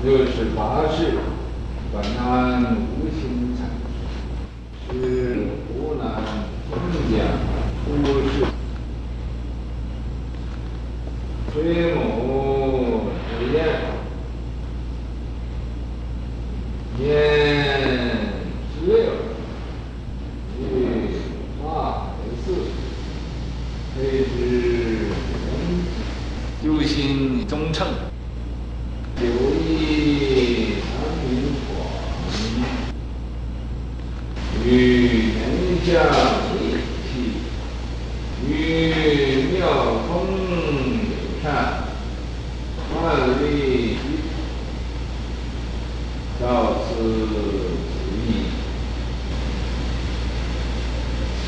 六十八世，本安无心禅师，是湖南通江出世，水母之言，年十六，于法四，配之人，究心中乘。九一南明广，与天下齐齐，与妙风友善，万里到此此意，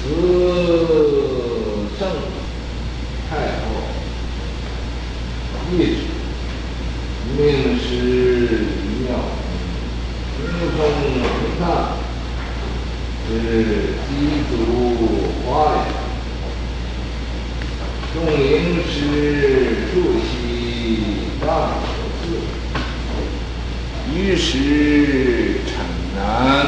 此圣太后懿旨。命师于妙峰，精通为大，是鸡足花脸，众灵师数悉大所赐，于是城南，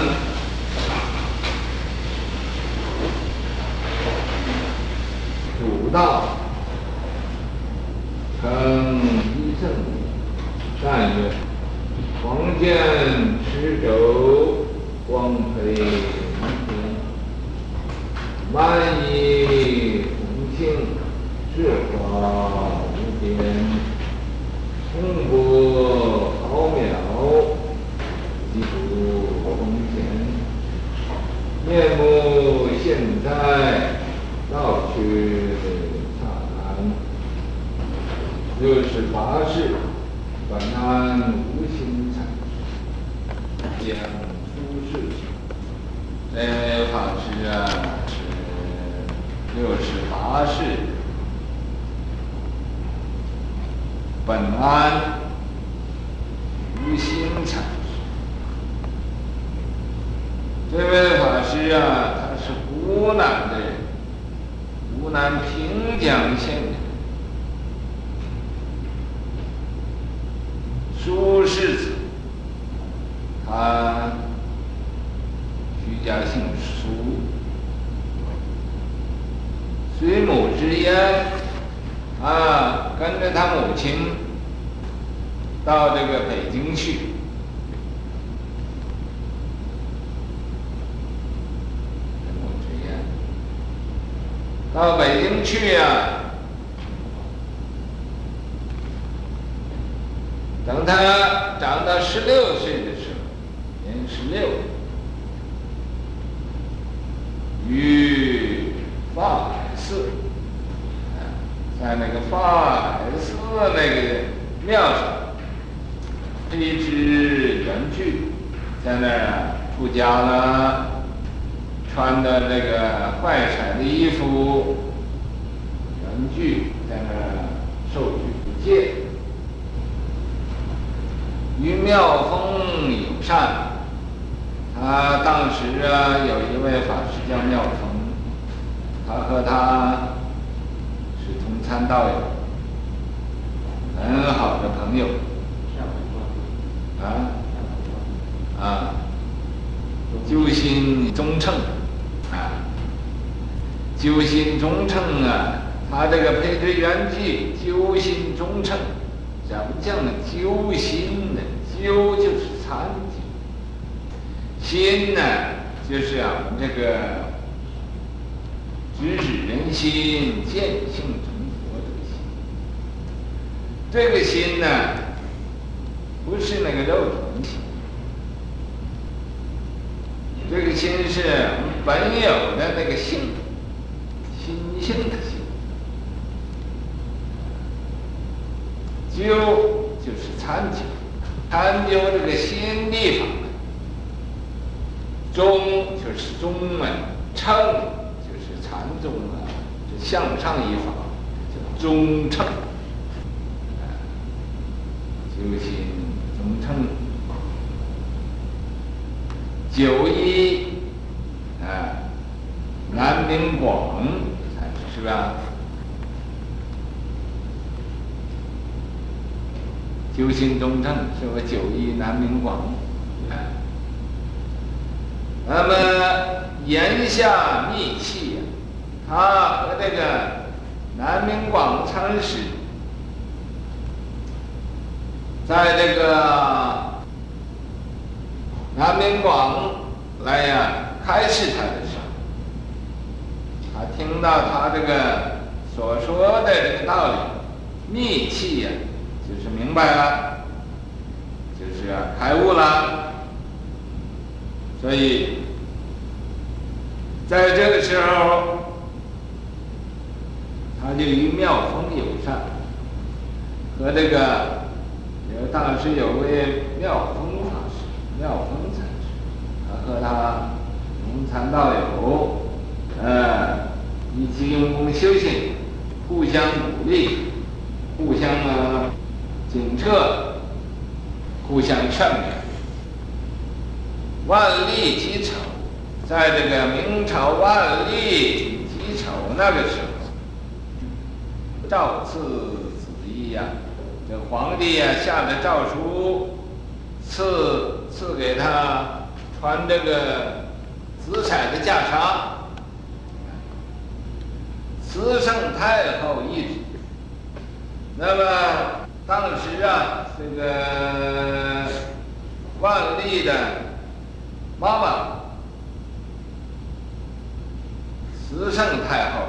음, 뭐 这位法师啊，他是湖南的人，湖南平江县的。苏轼子，他徐家姓苏，水母之言啊，跟着他母亲到这个北京去。水母之言，到北京去呀、等他长到十六岁的时候，年十六，于法海寺，在那个法海寺那个庙上，披胝圆具，在那儿出家了，穿的那个坏彩的衣服，圆具在那儿受具戒。与妙峰友善，他当时啊，有一位法师叫妙峰，他和他是同参道友，很好的朋友。啊啊，究心中乘啊，揪心忠诚啊，他这个配对缘句，揪心忠诚。怎么讲呢？揪心呢？揪就是参究，心呢，就是啊，我们这个直指人心、见性成佛这个心。这个心呢，不是那个肉体心，这个心是本有的那个性，心性的心。究就是参究，参究这个心地法。中就是中门，乘就是禅宗啊，向上一法，叫中乘。究心中乘，一啊，南明广，是吧？九星中正，说九一南明广。那么言下密契呀，他和这个南明广禅师，在这个南明广来呀开示他的时候，他听到他这个所说的这个道理，密契呀。就是明白了，就是要开悟了，所以在这个时候，他就与妙峰友善，和这个有当时有位妙峰法师、妙峰，和他同参道友，呃，一起用功修行，互相鼓励，互相呢。警策，互相劝勉。万历己丑，在这个明朝万历己丑那个时候，诏赐旨意呀，这皇帝呀下的诏书，赐赐给他传这个紫彩的袈裟，慈圣太后懿旨。那么。当时啊，这个万历的妈妈慈圣太后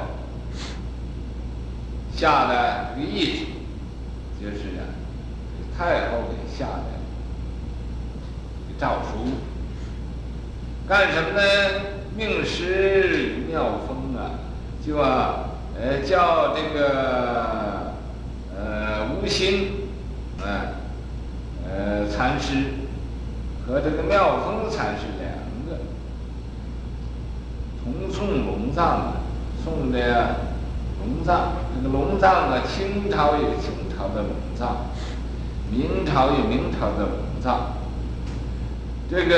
下的懿旨，就是啊，太后给下的诏书，干什么呢？命师妙峰啊，就啊，呃，叫这个。无心，呃，呃，禅师和这个妙峰禅师两个同送龙藏啊，送的龙藏。这个龙藏啊，清朝有清朝的龙藏，明朝有明朝的龙藏。这个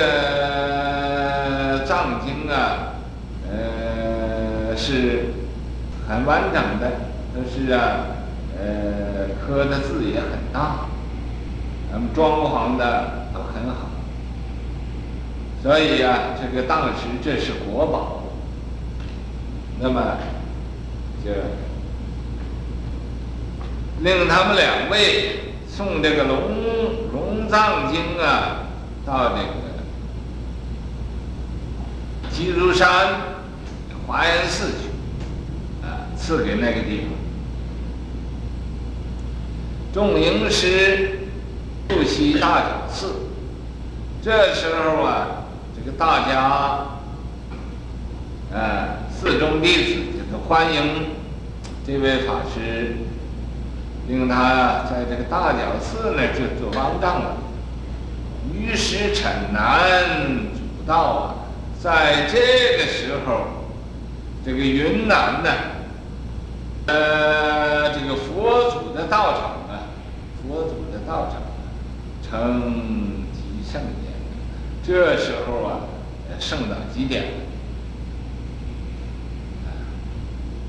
藏经啊，呃，是很完整的，都是啊。呃，刻的字也很大，那么装潢的都很好，所以、啊，这个当时这是国宝，那么就令他们两位送这个龙龙藏经啊，到那个基督山华严寺去，啊，赐给那个地方。众营师出席大讲寺，这时候啊，这个大家，呃，寺中弟子就是欢迎这位法师，令他在这个大角寺呢就做方丈了。于是陈南主道啊，在这个时候，这个云南呢，呃，这个佛祖的道场啊。佛祖的道场啊，成极盛典，这时候啊，盛到极点了。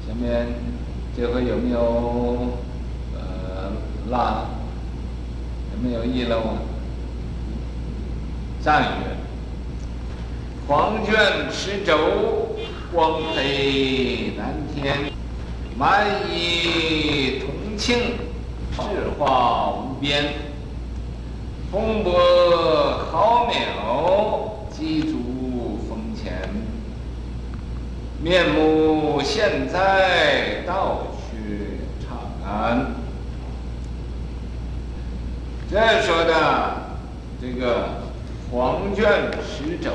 下面这回有没有呃拉？有没有遗漏啊？赞曰：黄卷持轴，光培蓝天，满溢铜磬。智化无边，风波浩渺，机足风前，面目现在，道却长安。这说的这个黄卷十轴，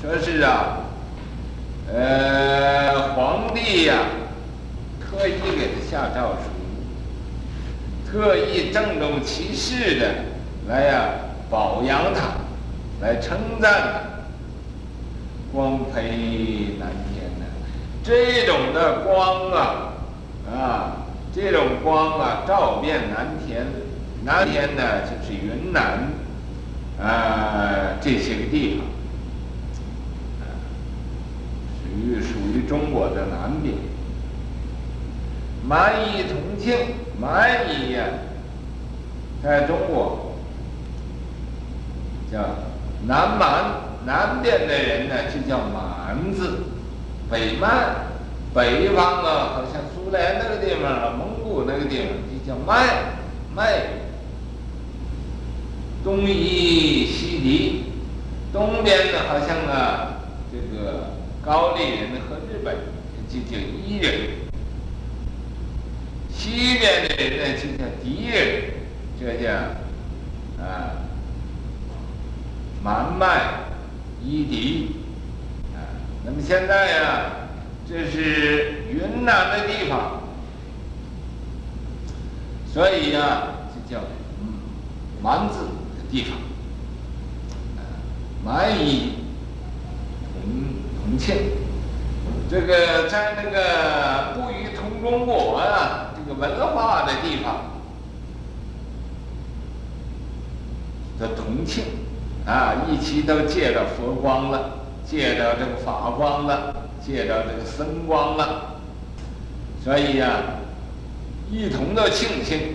说是啊，呃，皇帝呀、特意给他下诏书。特意郑重其事的来呀、啊，表扬他，来称赞他，光培南天呢，这种的光啊，啊，这种光啊，照遍南天，南天呢就是云南，啊，这些个地方，啊，属于属于中国的南边，满溢铜磬。满溢呀，在中国叫南蛮，南边的人呢就叫蛮子，北蛮，北方啊，好像苏联那个地方啊、蒙古那个地方就叫麦，麦，东夷西狄，东边呢好像啊这个高丽人和日本就叫夷人，西边的人呢就叫狄人。这叫啊，蛮麦夷狄啊。那么现在呀，这是云南的地方，所以呀，就叫嗯蛮子地方。蛮夷同同庆，这个在那个不与同中国啊，这个文化的地方。的同庆，啊，一起都借着佛光了，借着这个法光了，借着这个僧光了，所以呀、啊，一同的庆幸，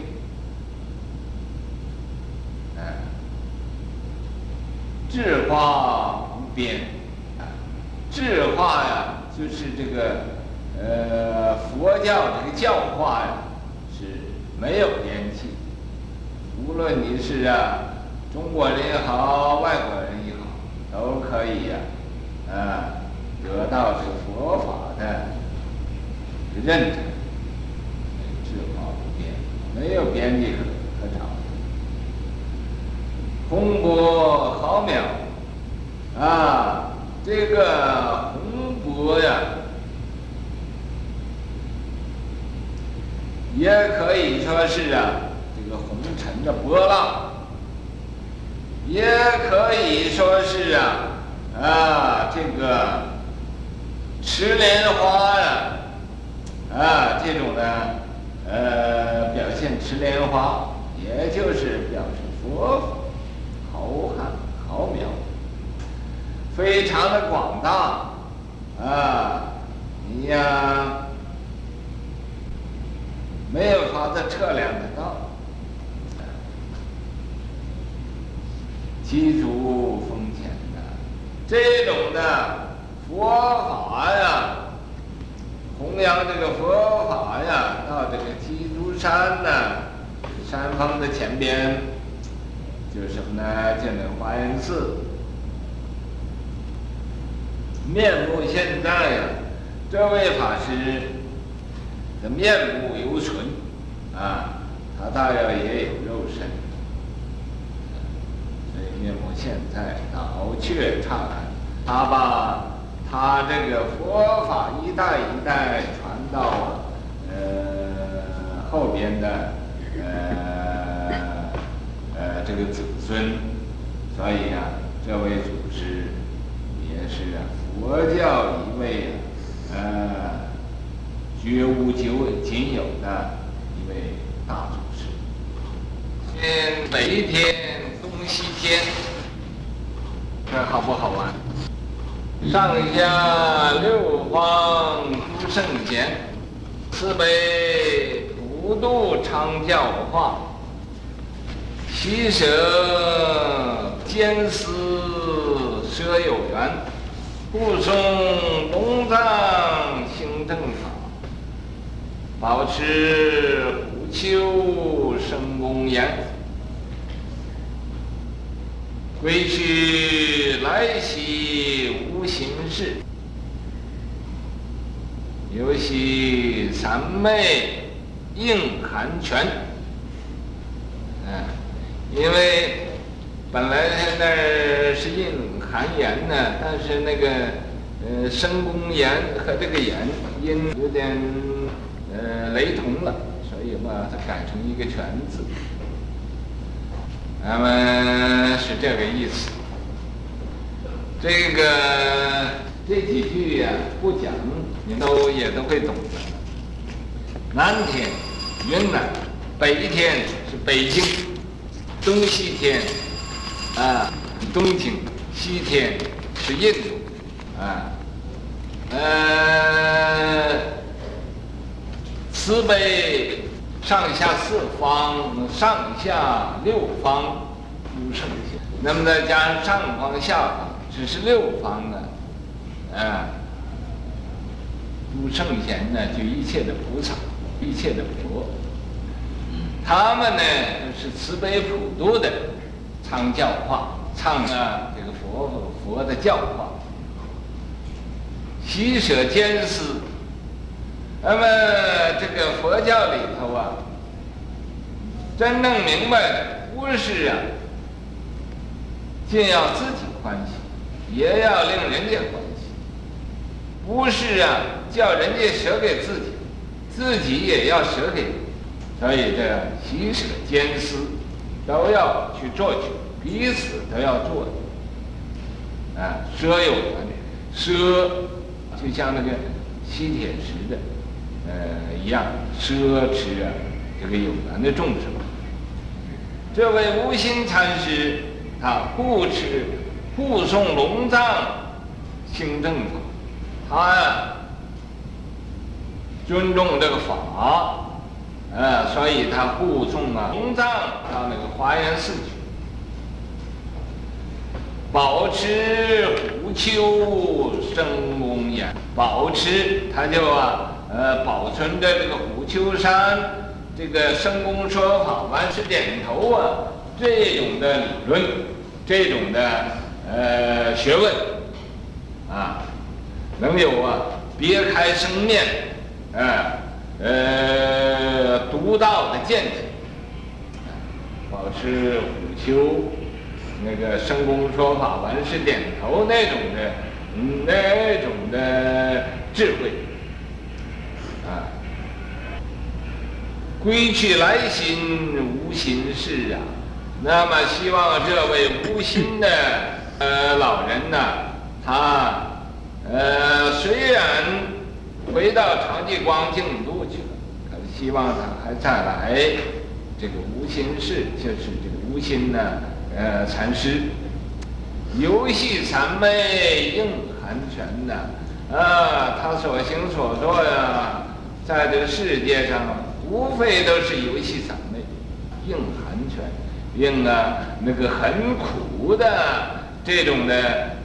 啊，智化无边，啊，智化呀，就是这个，呃，佛教这个教化呀，是没有边际，无论你是啊。中国人也好，外国人也好，都可以呀，啊，得到这个佛法的认证，智化无边，没有边际可。宏博浩渺，啊，这个宏博呀，也可以说是啊，这个红尘的波浪。也可以说是啊，啊，这个池莲花呀，啊，这种呢，呃，表现池莲花，也就是表示佛法浩瀚浩渺，非常的广大，啊，你呀，没有法子测量得到。基础丰浅的这种的佛法呀，弘扬这个佛法呀，到这个基督山呢，山峰的前边，就是什么呢？建了华严寺，面目现在呀，这位法师的面目犹存啊，他大约也有肉身。所以面目现在老却刹那，他把他这个佛法一代一代传到呃后边的呃个子孙，所以呀、啊，这位祖师也是佛教一位啊呃绝无仅仅有的一位大祖师。天北天。东西天，这好不好玩？上下六方诸圣贤，慈悲普度常教化，其舍坚思舍有缘，护送东藏行正法，保持虎丘生恭严。归去来兮无形事，犹系三昧应寒泉。因为本来那是印寒言呢，但是那个呃生恭言和这个言音有点呃雷同了，所以把它改成一个泉字。那么是这个意思。这个这几句呀，不讲你都也都会懂的。南天，云南；北天是北京；东西天，啊，东京；西天是印度，啊，呃，慈悲上下四方，上下六方诸圣贤。那么再加上上方下方，只是六方呢，啊，诸圣贤呢，就一切的菩萨，一切的佛，他们呢是慈悲普度的，唱教化，唱啊这个佛佛的教化，喜舍艰思。那么这个佛教里头啊，真正明白的不是啊，既要自己欢喜，也要令人家欢喜；不是啊，叫人家舍给自己，自己也要舍给。所以这即舍艰思都要去做去，彼此都要做。啊，舍有缘，舍就像那个吸铁石的。呃，一样奢侈啊，这个有缘的众生。这位无心禅师，他护持护送龙藏兴正法，他呀、尊重这个法，呃，所以他护送啊龙藏到那个华严寺去，保持虎丘生龙颜，保持他就啊。呃，保存着这个虎丘山，这个生公说法，完事点头啊，这种的理论，这种的呃学问，啊，能有啊别开生面，啊，呃独到的见解，保持虎丘那个生公说法，完事点头那种的，那种的智慧。啊归去来心无心事啊，那么希望这位无心的呃老人呐、他呃虽然回到常寂光净都，希望他还再来这个无心事，就是这个无心呢呃禅师，游戏三昧应含全的，啊，他所行所作呀，在这个世界上。无非都是游戏三昧，应寒泉，应啊那个很苦的这种的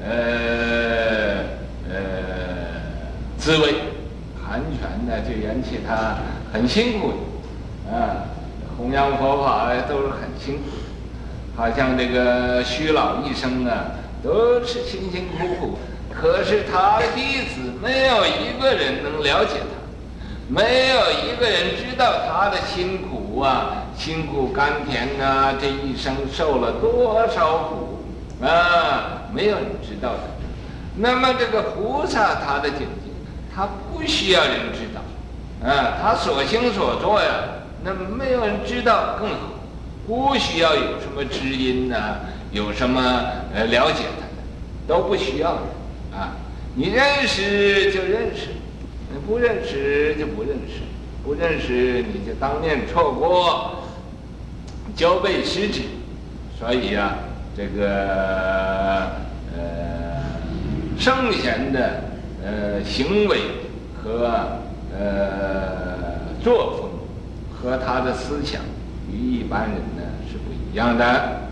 呃呃滋味，完全呢就引起他很辛苦的啊，弘扬佛法都是很辛苦的，好像这个虚老一生啊都是辛辛苦苦，可是他的弟子没有一个人能了解他。没有一个人知道他的辛苦啊，辛苦甘甜啊，这一生受了多少苦啊，没有人知道的。那么这个菩萨他的境界，他不需要人知道，啊，他所行所作呀，那么没有人知道更好，不需要有什么知音呐，有什么呃了解他的，都不需要的啊，你认识就认识。你不认识就不认识，不认识你就当面错过，交背失之。所以啊，这个呃圣贤的呃行为和呃作风和他的思想与一般人呢是不一样的。